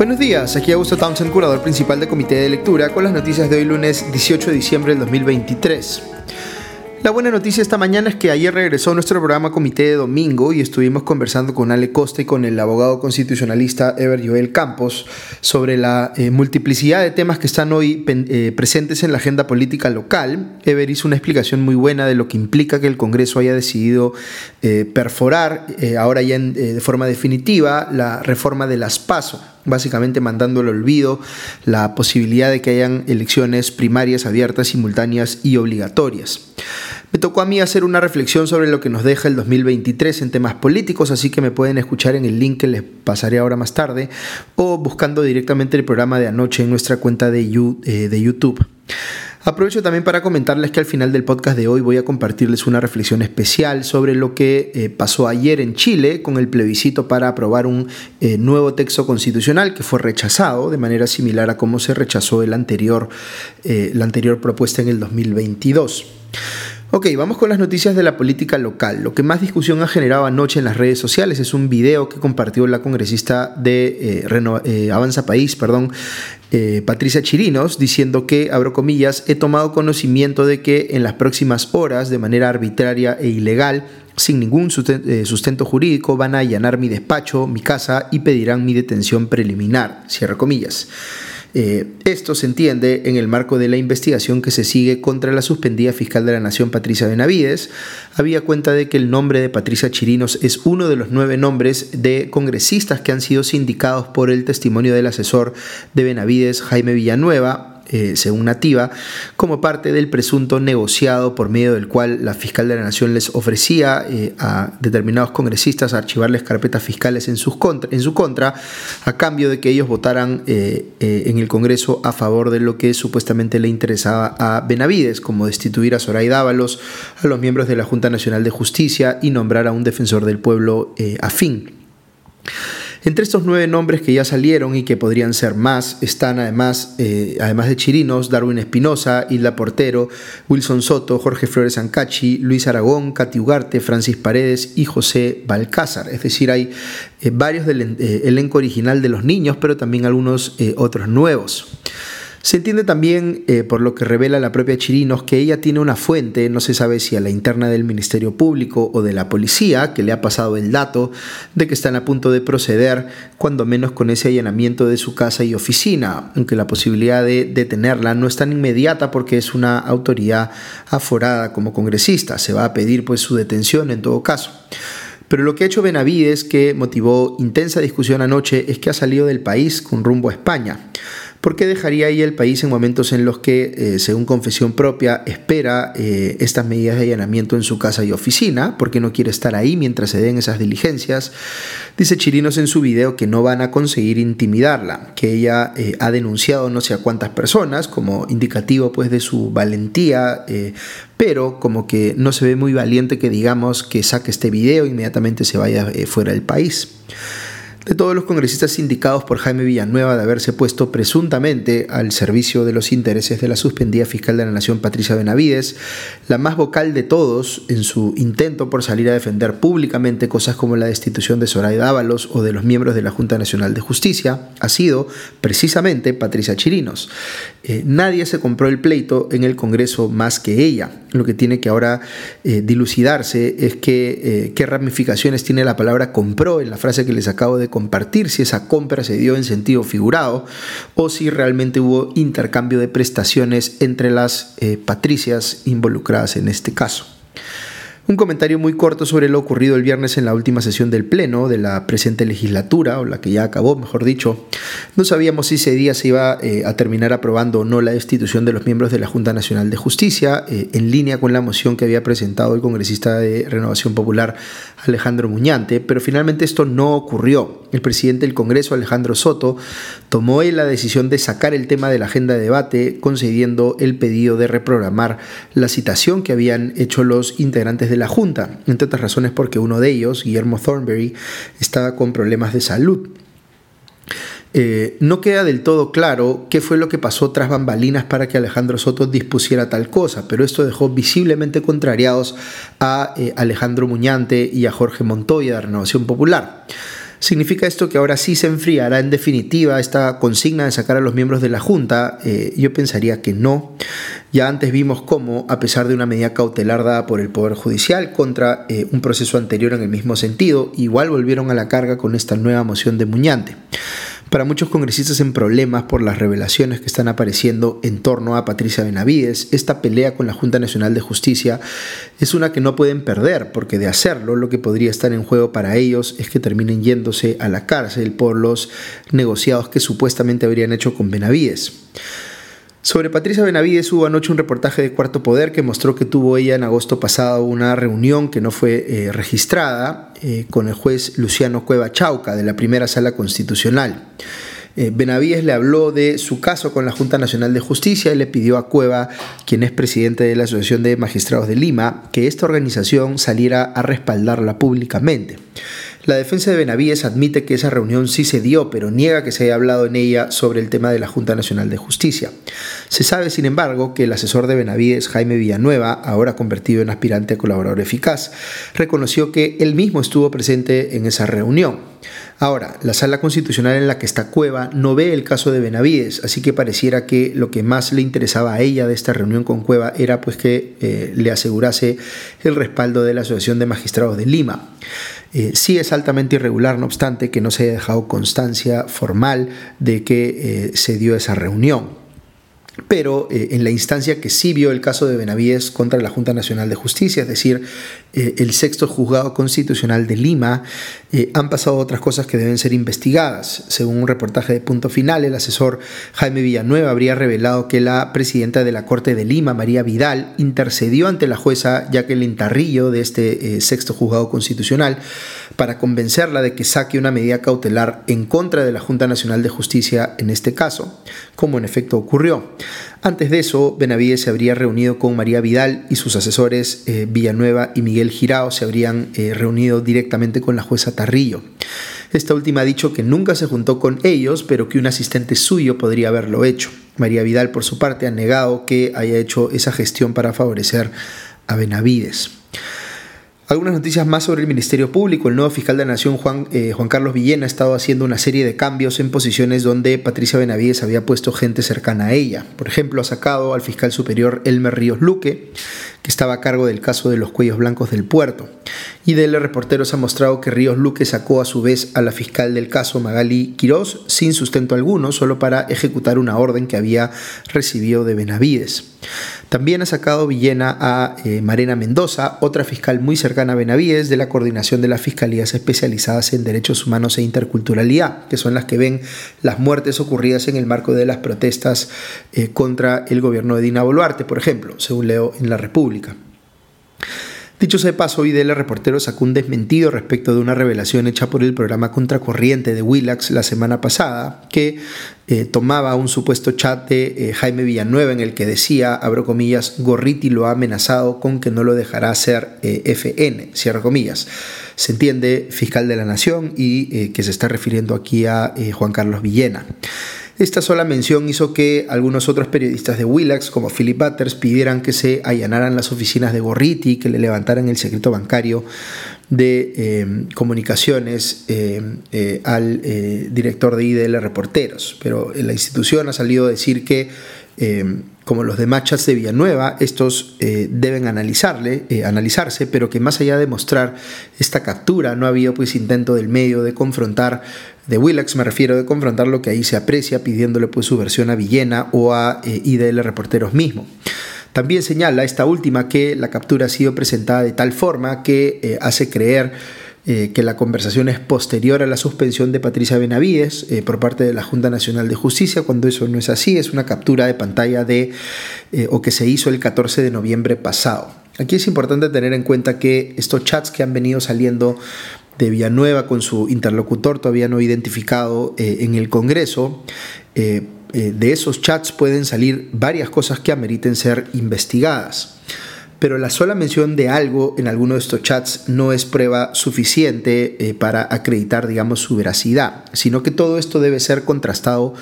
Buenos días, aquí Augusto Townsend, curador principal del Comité de Lectura, con las noticias de hoy lunes 18 de diciembre del 2023. La buena noticia esta mañana es que ayer regresó nuestro programa Comité de Domingo y estuvimos conversando con Ale Costa y con el abogado constitucionalista Ever Joel Campos sobre la eh, multiplicidad de temas que están hoy eh, presentes en la agenda política local. Ever hizo una explicación muy buena de lo que implica que el Congreso haya decidido eh, perforar, ahora ya de forma definitiva, la reforma de las PASO básicamente mandando al olvido la posibilidad de que hayan elecciones primarias abiertas, simultáneas y obligatorias. Me tocó a mí hacer una reflexión sobre lo que nos deja el 2023 en temas políticos, así que me pueden escuchar en el link que les pasaré ahora más tarde o buscando directamente el programa de anoche en nuestra cuenta de, eh, de YouTube. Aprovecho también para comentarles que al final del podcast de hoy voy a compartirles una reflexión especial sobre lo que eh, pasó ayer en Chile con el plebiscito para aprobar un eh, nuevo texto constitucional que fue rechazado de manera similar a cómo se rechazó el anterior, la anterior propuesta en el 2022. Ok, vamos con las noticias de la política local. Lo que más discusión ha generado anoche en las redes sociales es un video que compartió la congresista de eh, eh, Avanza País, perdón, eh, Patricia Chirinos, diciendo que, abro comillas, he tomado conocimiento de que en las próximas horas, de manera arbitraria e ilegal, sin ningún sustento jurídico, van a allanar mi despacho, mi casa y pedirán mi detención preliminar, cierra comillas. Eh, esto se entiende en el marco de la investigación que se sigue contra la suspendida fiscal de la Nación Patricia Benavides. Había cuenta de que el nombre de Patricia Chirinos es uno de los nueve nombres de congresistas que han sido sindicados por el testimonio del asesor de Benavides, Jaime Villanueva, eh, según Nativa, como parte del presunto negociado por medio del cual la fiscal de la Nación les ofrecía eh, a determinados congresistas archivarles carpetas fiscales en, sus contra, en su contra, a cambio de que ellos votaran eh, en el Congreso a favor de lo que supuestamente le interesaba a Benavides, como destituir a Zoraida Dávalos, a los miembros de la Junta Nacional de Justicia y nombrar a un defensor del pueblo afín. Entre estos nueve nombres que ya salieron y que podrían ser más, están además, eh, además de Chirinos, Darwin Espinosa, Hilda Portero, Wilson Soto, Jorge Flores Ancachi, Luis Aragón, Cati Ugarte, Francis Paredes y José Balcázar. Es decir, hay eh, varios del eh, elenco original de los niños, pero también algunos otros nuevos. Se entiende también, eh, por lo que revela la propia Chirinos, que ella tiene una fuente, no se sabe si a la interna del Ministerio Público o de la policía, que le ha pasado el dato de que están a punto de proceder, cuando menos con ese allanamiento de su casa y oficina, aunque la posibilidad de detenerla no es tan inmediata porque es una autoridad aforada como congresista. Se va a pedir pues su detención en todo caso. Pero lo que ha hecho Benavides, que motivó intensa discusión anoche, es que ha salido del país con rumbo a España. ¿Por qué dejaría ahí el país en momentos en los que, eh, según confesión propia, espera eh, estas medidas de allanamiento en su casa y oficina? porque no quiere estar ahí mientras se den esas diligencias? Dice Chirinos en su video que no van a conseguir intimidarla, que ella eh, ha denunciado no sé a cuántas personas, como indicativo pues de su valentía, pero como que no se ve muy valiente que digamos que saque este video e inmediatamente se vaya fuera del país de todos los congresistas indicados por Jaime Villanueva de haberse puesto presuntamente al servicio de los intereses de la suspendida fiscal de la Nación Patricia Benavides, la más vocal de todos en su intento por salir a defender públicamente cosas como la destitución de Zoraida Ábalos o de los miembros de la Junta Nacional de Justicia, ha sido precisamente Patricia Chirinos. Eh, nadie se compró el pleito en el Congreso más que ella. Lo que tiene que ahora eh, dilucidarse es que, eh, qué ramificaciones tiene la palabra compró en la frase que les acabo de compartir si esa compra se dio en sentido figurado o si realmente hubo intercambio de prestaciones entre las eh, patricias involucradas en este caso. Un comentario muy corto sobre lo ocurrido el viernes en la última sesión del Pleno de la presente legislatura, o la que ya acabó, mejor dicho. No sabíamos si ese día se iba eh, a terminar aprobando o no la destitución de los miembros de la Junta Nacional de Justicia, eh, en línea con la moción que había presentado el congresista de Renovación Popular Alejandro Muñante, pero finalmente esto no ocurrió. El presidente del Congreso, Alejandro Soto, tomó la decisión de sacar el tema de la agenda de debate, concediendo el pedido de reprogramar la citación que habían hecho los integrantes de la Junta, entre otras razones porque uno de ellos, Guillermo Thornberry, estaba con problemas de salud. Eh, no queda del todo claro qué fue lo que pasó tras bambalinas para que Alejandro Soto dispusiera tal cosa, pero esto dejó visiblemente contrariados a eh, Alejandro Muñante y a Jorge Montoya de Renovación Popular. ¿Significa esto que ahora sí se enfriará en definitiva esta consigna de sacar a los miembros de la Junta? Eh, yo pensaría que no. Ya antes vimos cómo, a pesar de una medida cautelar dada por el Poder Judicial contra eh, un proceso anterior en el mismo sentido, igual volvieron a la carga con esta nueva moción de Muñante. Para muchos congresistas en problemas por las revelaciones que están apareciendo en torno a Patricia Benavides, esta pelea con la Junta Nacional de Justicia es una que no pueden perder, porque de hacerlo lo que podría estar en juego para ellos es que terminen yéndose a la cárcel por los negociados que supuestamente habrían hecho con Benavides. Sobre Patricia Benavides hubo anoche un reportaje de Cuarto Poder que mostró que tuvo ella en agosto pasado una reunión que no fue eh, registrada eh, con el juez Luciano Cueva Chauca de la primera sala constitucional. Eh, Benavides le habló de su caso con la Junta Nacional de Justicia y le pidió a Cueva, quien es presidente de la Asociación de Magistrados de Lima, que esta organización saliera a respaldarla públicamente. La defensa de Benavides admite que esa reunión sí se dio, pero niega que se haya hablado en ella sobre el tema de la Junta Nacional de Justicia. Se sabe, sin embargo, que el asesor de Benavides, Jaime Villanueva, ahora convertido en aspirante a colaborador eficaz, reconoció que él mismo estuvo presente en esa reunión. Ahora, la sala constitucional en la que está Cueva no ve el caso de Benavides, así que pareciera que lo que más le interesaba a ella de esta reunión con Cueva era pues que eh, le asegurase el respaldo de la Asociación de Magistrados de Lima. Eh, sí es altamente irregular, no obstante, que no se haya dejado constancia formal de que eh, se dio esa reunión pero eh, en la instancia que sí vio el caso de Benavides contra la Junta Nacional de Justicia, es decir, eh, el sexto juzgado constitucional de Lima, eh, han pasado otras cosas que deben ser investigadas. Según un reportaje de Punto Final, el asesor Jaime Villanueva habría revelado que la presidenta de la Corte de Lima, María Vidal, intercedió ante la jueza Jacqueline Tarrillo de este sexto juzgado constitucional para convencerla de que saque una medida cautelar en contra de la Junta Nacional de Justicia en este caso, como en efecto ocurrió. Antes de eso, Benavides se habría reunido con María Vidal y sus asesores eh, Villanueva y Miguel Girao se habrían eh, reunido directamente con la jueza Tarrillo. Esta última ha dicho que nunca se juntó con ellos, pero que un asistente suyo podría haberlo hecho. María Vidal, por su parte, ha negado que haya hecho esa gestión para favorecer a Benavides. Algunas noticias más sobre el Ministerio Público. El nuevo fiscal de la Nación, Juan, eh, Juan Carlos Villena, ha estado haciendo una serie de cambios en posiciones donde Patricia Benavides había puesto gente cercana a ella. Por ejemplo, ha sacado al fiscal superior Elmer Ríos Luque, que estaba a cargo del caso de los cuellos blancos del puerto. Y de Reporteros ha mostrado que Ríos Luque sacó a su vez a la fiscal del caso Magali Quirós sin sustento alguno, solo para ejecutar una orden que había recibido de Benavides. También ha sacado Villena a eh, Marena Mendoza, otra fiscal muy cercana a Benavides, de la coordinación de las fiscalías especializadas en derechos humanos e interculturalidad, que son las que ven las muertes ocurridas en el marco de las protestas eh, contra el gobierno de Dina Boluarte, por ejemplo, según leo en La República. Dicho sea de paso, IDL Reportero sacó un desmentido respecto de una revelación hecha por el programa Contracorriente de Willax la semana pasada, que eh, tomaba un supuesto chat de eh, Jaime Villanueva en el que decía, abro comillas, Gorriti lo ha amenazado con que no lo dejará hacer eh, FN, cierro comillas. Se entiende fiscal de la Nación y que se está refiriendo aquí a Juan Carlos Villena. Esta sola mención hizo que algunos otros periodistas de Willax, como Philip Butters, pidieran que se allanaran las oficinas de Gorriti, que le levantaran el secreto bancario de eh, comunicaciones eh, eh, al director de IDL Reporteros. Pero la institución ha salido a decir que como los de Machas de Villanueva, estos deben analizarle, analizarse, pero que más allá de mostrar esta captura, no ha habido pues intento del medio de confrontar de Willax me refiero de confrontar lo que ahí se aprecia pidiéndole pues su versión a Villena o a eh, IDL Reporteros mismo. También señala esta última que la captura ha sido presentada de tal forma que eh, hace creer eh, que la conversación es posterior a la suspensión de Patricia Benavides por parte de la Junta Nacional de Justicia, cuando eso no es así, es una captura de pantalla de o que se hizo el 14 de noviembre pasado. Aquí es importante tener en cuenta que estos chats que han venido saliendo de Villanueva con su interlocutor todavía no identificado eh, en el Congreso, eh, eh, de esos chats pueden salir varias cosas que ameriten ser investigadas. Pero la sola mención de algo en alguno de estos chats no es prueba suficiente para acreditar, digamos, su veracidad, sino que todo esto debe ser contrastado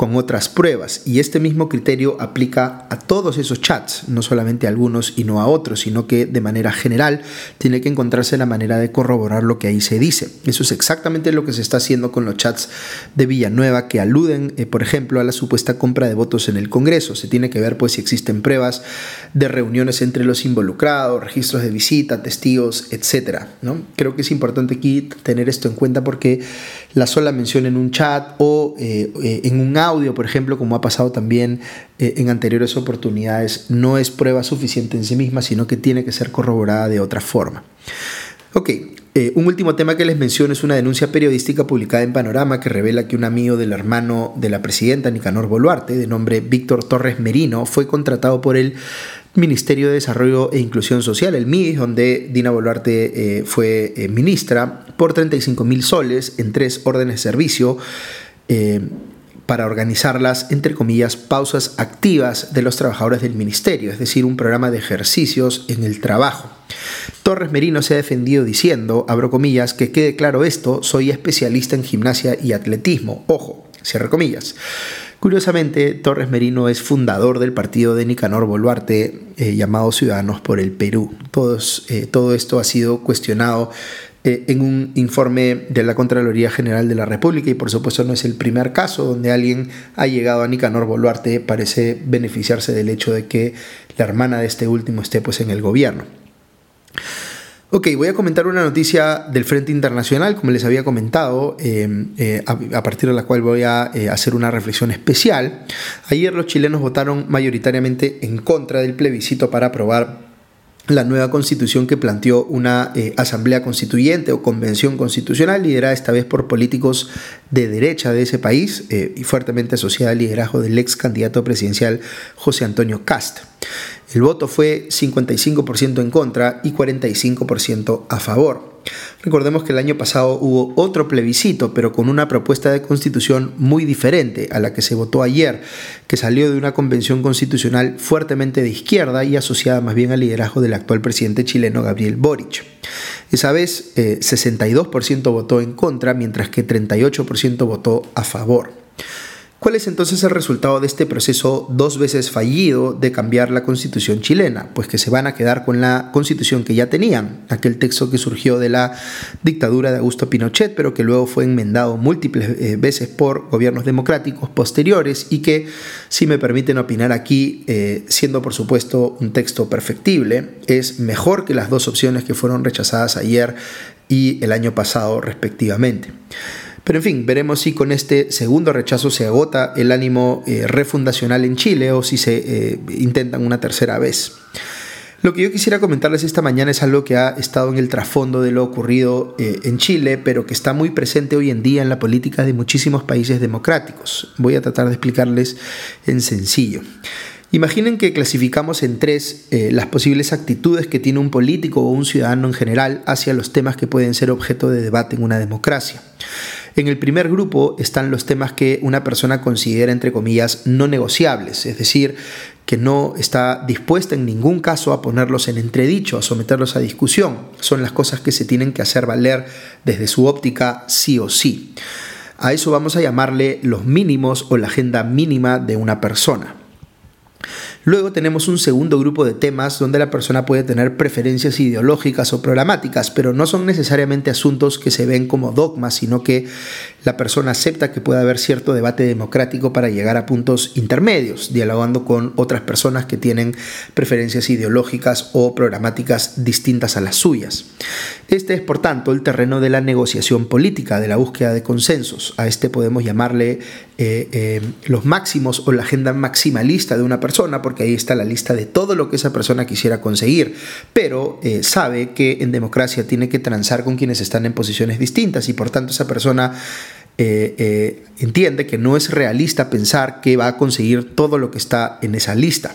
con otras pruebas. Y este mismo criterio aplica a todos esos chats, no solamente a algunos y no a otros, sino que de manera general tiene que encontrarse la manera de corroborar lo que ahí se dice. Eso es exactamente lo que se está haciendo con los chats de Villanueva que aluden, eh, por ejemplo, a la supuesta compra de votos en el Congreso. Se tiene que ver pues si existen pruebas de reuniones entre los involucrados, registros de visita, testigos, etc. ¿no? Creo que es importante aquí tener esto en cuenta porque la sola mención en un chat o eh, eh, en un audio, por ejemplo, como ha pasado también eh, en anteriores oportunidades, no es prueba suficiente en sí misma, sino que tiene que ser corroborada de otra forma. Ok, un último tema que les menciono es una denuncia periodística publicada en Panorama que revela que un amigo del hermano de la presidenta, Nicanor Boluarte, de nombre Víctor Torres Merino, fue contratado por el Ministerio de Desarrollo e Inclusión Social, el MIDIS, donde Dina Boluarte eh, fue eh, ministra, por 35 mil soles en tres órdenes de servicio para organizarlas, entre comillas, pausas activas de los trabajadores del ministerio, es decir, un programa de ejercicios en el trabajo. Torres Merino se ha defendido diciendo, abro comillas, que quede claro esto, soy especialista en gimnasia y atletismo, ojo, cierre comillas. Curiosamente, Torres Merino es fundador del partido de Nicanor Boluarte eh, llamado Ciudadanos por el Perú. Todos, eh, todo esto ha sido cuestionado eh, en un informe de la Contraloría General de la República y por supuesto no es el primer caso donde alguien ha llegado a Nicanor Boluarte parece beneficiarse del hecho de que la hermana de este último esté pues en el gobierno. Ok, voy a comentar una noticia del Frente Internacional, como les había comentado, em, eh, a, partir de la cual voy a eh, hacer una reflexión especial. Ayer los chilenos votaron mayoritariamente en contra del plebiscito para aprobar la nueva constitución que planteó una eh, asamblea constituyente o convención constitucional liderada esta vez por políticos de derecha de ese país eh, y fuertemente asociada al liderazgo del ex candidato presidencial José Antonio Cast. El voto fue 55% en contra y 45% a favor. Recordemos que el año pasado hubo otro plebiscito, pero con una propuesta de constitución muy diferente a la que se votó ayer, que salió de una convención constitucional fuertemente de izquierda y asociada más bien al liderazgo del actual presidente chileno Gabriel Boric. Esa vez, 62% eh, votó en contra, mientras que 38% votó a favor. ¿Cuál es entonces el resultado de este proceso dos veces fallido de cambiar la constitución chilena? Pues que se van a quedar con la constitución que ya tenían, aquel texto que surgió de la dictadura de Augusto Pinochet, pero que luego fue enmendado múltiples eh, veces por gobiernos democráticos posteriores y que, si me permiten opinar aquí, eh, siendo por supuesto un texto perfectible, es mejor que las dos opciones que fueron rechazadas ayer y el año pasado respectivamente. Pero en fin, veremos si con este segundo rechazo se agota el ánimo eh, refundacional en Chile o si se eh, intentan una tercera vez. Lo que yo quisiera comentarles esta mañana es algo que ha estado en el trasfondo de lo ocurrido eh, en Chile, pero que está muy presente hoy en día en la política de muchísimos países democráticos. Voy a tratar de explicarles en sencillo. Imaginen que clasificamos en tres las posibles actitudes que tiene un político o un ciudadano en general hacia los temas que pueden ser objeto de debate en una democracia. En el primer grupo están los temas que una persona considera, entre comillas, no negociables, es decir, que no está dispuesta en ningún caso a ponerlos en entredicho, a someterlos a discusión. Son las cosas que se tienen que hacer valer desde su óptica sí o sí. A eso vamos a llamarle los mínimos o la agenda mínima de una persona. Luego tenemos un segundo grupo de temas donde la persona puede tener preferencias ideológicas o programáticas, pero no son necesariamente asuntos que se ven como dogmas, sino que la persona acepta que puede haber cierto debate democrático para llegar a puntos intermedios, dialogando con otras personas que tienen preferencias ideológicas o programáticas distintas a las suyas. Este es, por tanto, el terreno de la negociación política, de la búsqueda de consensos. A este podemos llamarle eh, eh, los máximos o la agenda maximalista de una persona, porque ahí está la lista de todo lo que esa persona quisiera conseguir, pero eh, sabe que en democracia tiene que transar con quienes están en posiciones distintas y por tanto esa persona entiende que no es realista pensar que va a conseguir todo lo que está en esa lista.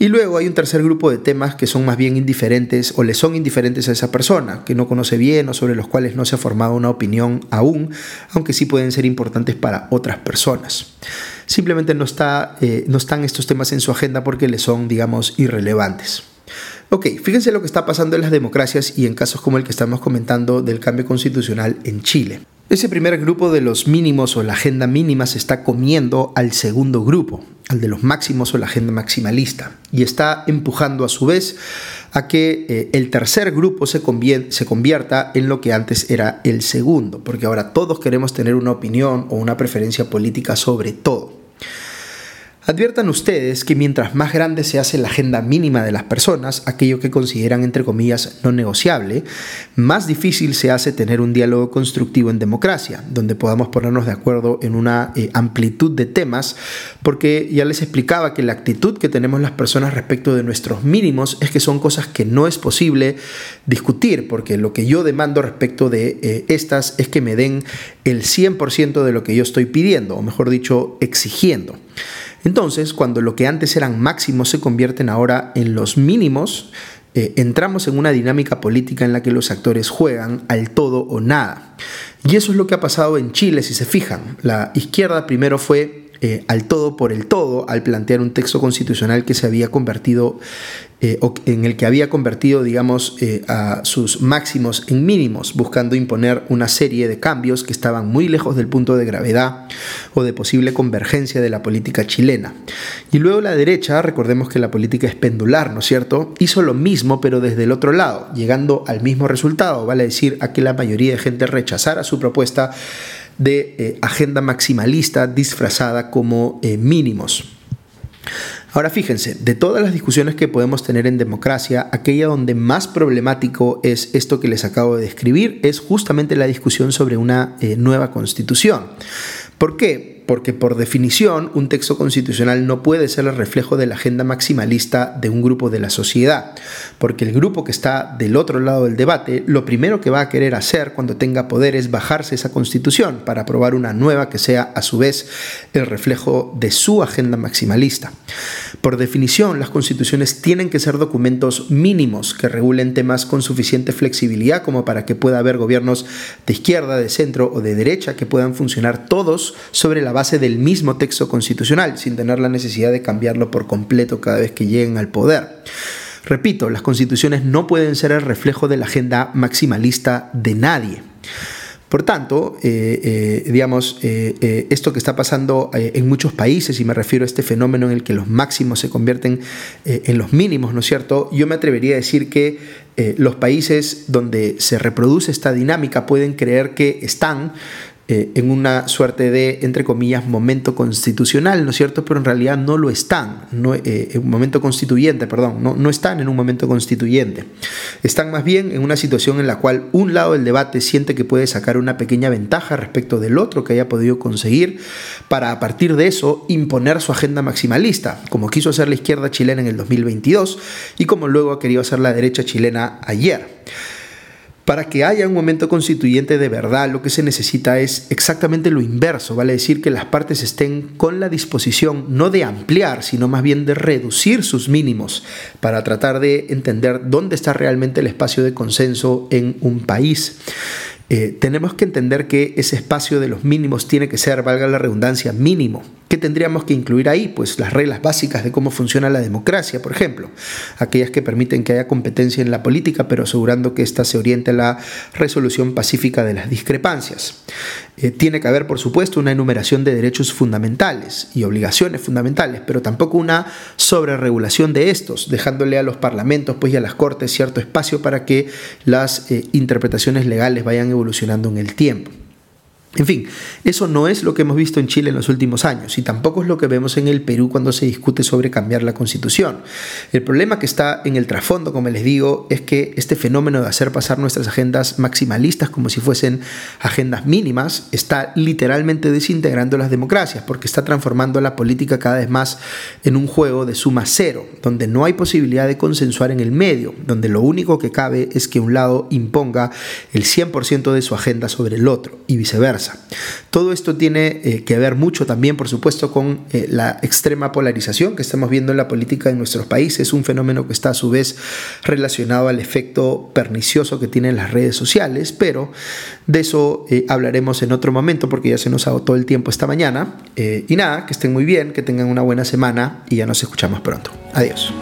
Y luego hay un tercer grupo de temas que son más bien indiferentes o le son indiferentes a esa persona, que no conoce bien o sobre los cuales no se ha formado una opinión aún, aunque sí pueden ser importantes para otras personas. Simplemente no, está, eh, no están estos temas en su agenda porque le son, digamos, irrelevantes. Ok, fíjense lo que está pasando en las democracias y en casos como el que estamos comentando del cambio constitucional en Chile. Ese primer grupo de los mínimos o la agenda mínima se está comiendo al segundo grupo, al de los máximos o la agenda maximalista, y está empujando a su vez a que eh, el tercer grupo se, se convierta en lo que antes era el segundo, porque ahora todos queremos tener una opinión o una preferencia política sobre todo. Adviertan ustedes que mientras más grande se hace la agenda mínima de las personas, aquello que consideran entre comillas no negociable, más difícil se hace tener un diálogo constructivo en democracia, donde podamos ponernos de acuerdo en una eh, amplitud de temas, porque ya les explicaba que la actitud que tenemos las personas respecto de nuestros mínimos es que son cosas que no es posible discutir, porque lo que yo demando respecto de eh, estas es que me den el 100% de lo que yo estoy pidiendo, o mejor dicho, exigiendo. Entonces, cuando lo que antes eran máximos se convierten ahora en los mínimos, eh, entramos en una dinámica política en la que los actores juegan al todo o nada. Y eso es lo que ha pasado en Chile, si se fijan. La izquierda primero fue eh, al todo por el todo al plantear un texto constitucional que se había convertido eh, en el que había convertido, digamos, eh, a sus máximos en mínimos, buscando imponer una serie de cambios que estaban muy lejos del punto de gravedad o de posible convergencia de la política chilena. Y luego la derecha, recordemos que la política es pendular, ¿no es cierto? Hizo lo mismo, pero desde el otro lado, llegando al mismo resultado, vale decir, a que la mayoría de gente rechazara su propuesta de eh, agenda maximalista disfrazada como mínimos. Ahora fíjense, de todas las discusiones que podemos tener en democracia, aquella donde más problemático es esto que les acabo de describir es justamente la discusión sobre una eh, nueva constitución. ¿Por qué? Porque por definición un texto constitucional no puede ser el reflejo de la agenda maximalista de un grupo de la sociedad, porque el grupo que está del otro lado del debate, lo primero que va a querer hacer cuando tenga poder es bajarse esa constitución para aprobar una nueva que sea a su vez el reflejo de su agenda maximalista. Por definición, las constituciones tienen que ser documentos mínimos que regulen temas con suficiente flexibilidad como para que pueda haber gobiernos de izquierda, de centro o de derecha que puedan funcionar todos sobre la base base del mismo texto constitucional, sin tener la necesidad de cambiarlo por completo cada vez que lleguen al poder. Repito, las constituciones no pueden ser el reflejo de la agenda maximalista de nadie. Por tanto, eh, eh, digamos, eh, esto que está pasando en muchos países, y me refiero a este fenómeno en el que los máximos se convierten en los mínimos, ¿no es cierto? Yo me atrevería a decir que los países donde se reproduce esta dinámica pueden creer que están eh, en una suerte de, entre comillas, momento constitucional, ¿no es cierto? Pero en realidad no lo están, no, eh, un momento constituyente, perdón, no, no están en un momento constituyente. Están más bien en una situación en la cual un lado del debate siente que puede sacar una pequeña ventaja respecto del otro que haya podido conseguir para a partir de eso imponer su agenda maximalista, como quiso hacer la izquierda chilena en el 2022 y como luego ha querido hacer la derecha chilena ayer. Para que haya un momento constituyente de verdad, lo que se necesita es exactamente lo inverso, vale decir que las partes estén con la disposición no de ampliar, sino más bien de reducir sus mínimos para tratar de entender dónde está realmente el espacio de consenso en un país. Eh, tenemos que entender que ese espacio de los mínimos tiene que ser, valga la redundancia, mínimo. ¿Qué tendríamos que incluir ahí? Pues las reglas básicas de cómo funciona la democracia, por ejemplo, aquellas que permiten que haya competencia en la política, pero asegurando que ésta se oriente a la resolución pacífica de las discrepancias. Eh, tiene que haber, por supuesto, una enumeración de derechos fundamentales y obligaciones fundamentales, pero tampoco una sobreregulación de estos, dejándole a los parlamentos pues, y a las cortes cierto espacio para que las eh, interpretaciones legales vayan evolucionando en el tiempo. En fin, eso no es lo que hemos visto en Chile en los últimos años y tampoco es lo que vemos en el Perú cuando se discute sobre cambiar la constitución. El problema que está en el trasfondo, como les digo, es que este fenómeno de hacer pasar nuestras agendas maximalistas como si fuesen agendas mínimas está literalmente desintegrando las democracias porque está transformando la política cada vez más en un juego de suma cero, donde no hay posibilidad de consensuar en el medio, donde lo único que cabe es que un lado imponga el 100% de su agenda sobre el otro y viceversa. Todo esto tiene eh, que ver mucho también, por supuesto, con eh, la extrema polarización que estamos viendo en la política de nuestros países, un fenómeno que está a su vez relacionado al efecto pernicioso que tienen las redes sociales, pero de eso eh, hablaremos en otro momento porque ya se nos agotó el tiempo esta mañana. y nada, que estén muy bien, que tengan una buena semana y ya nos escuchamos pronto. Adiós.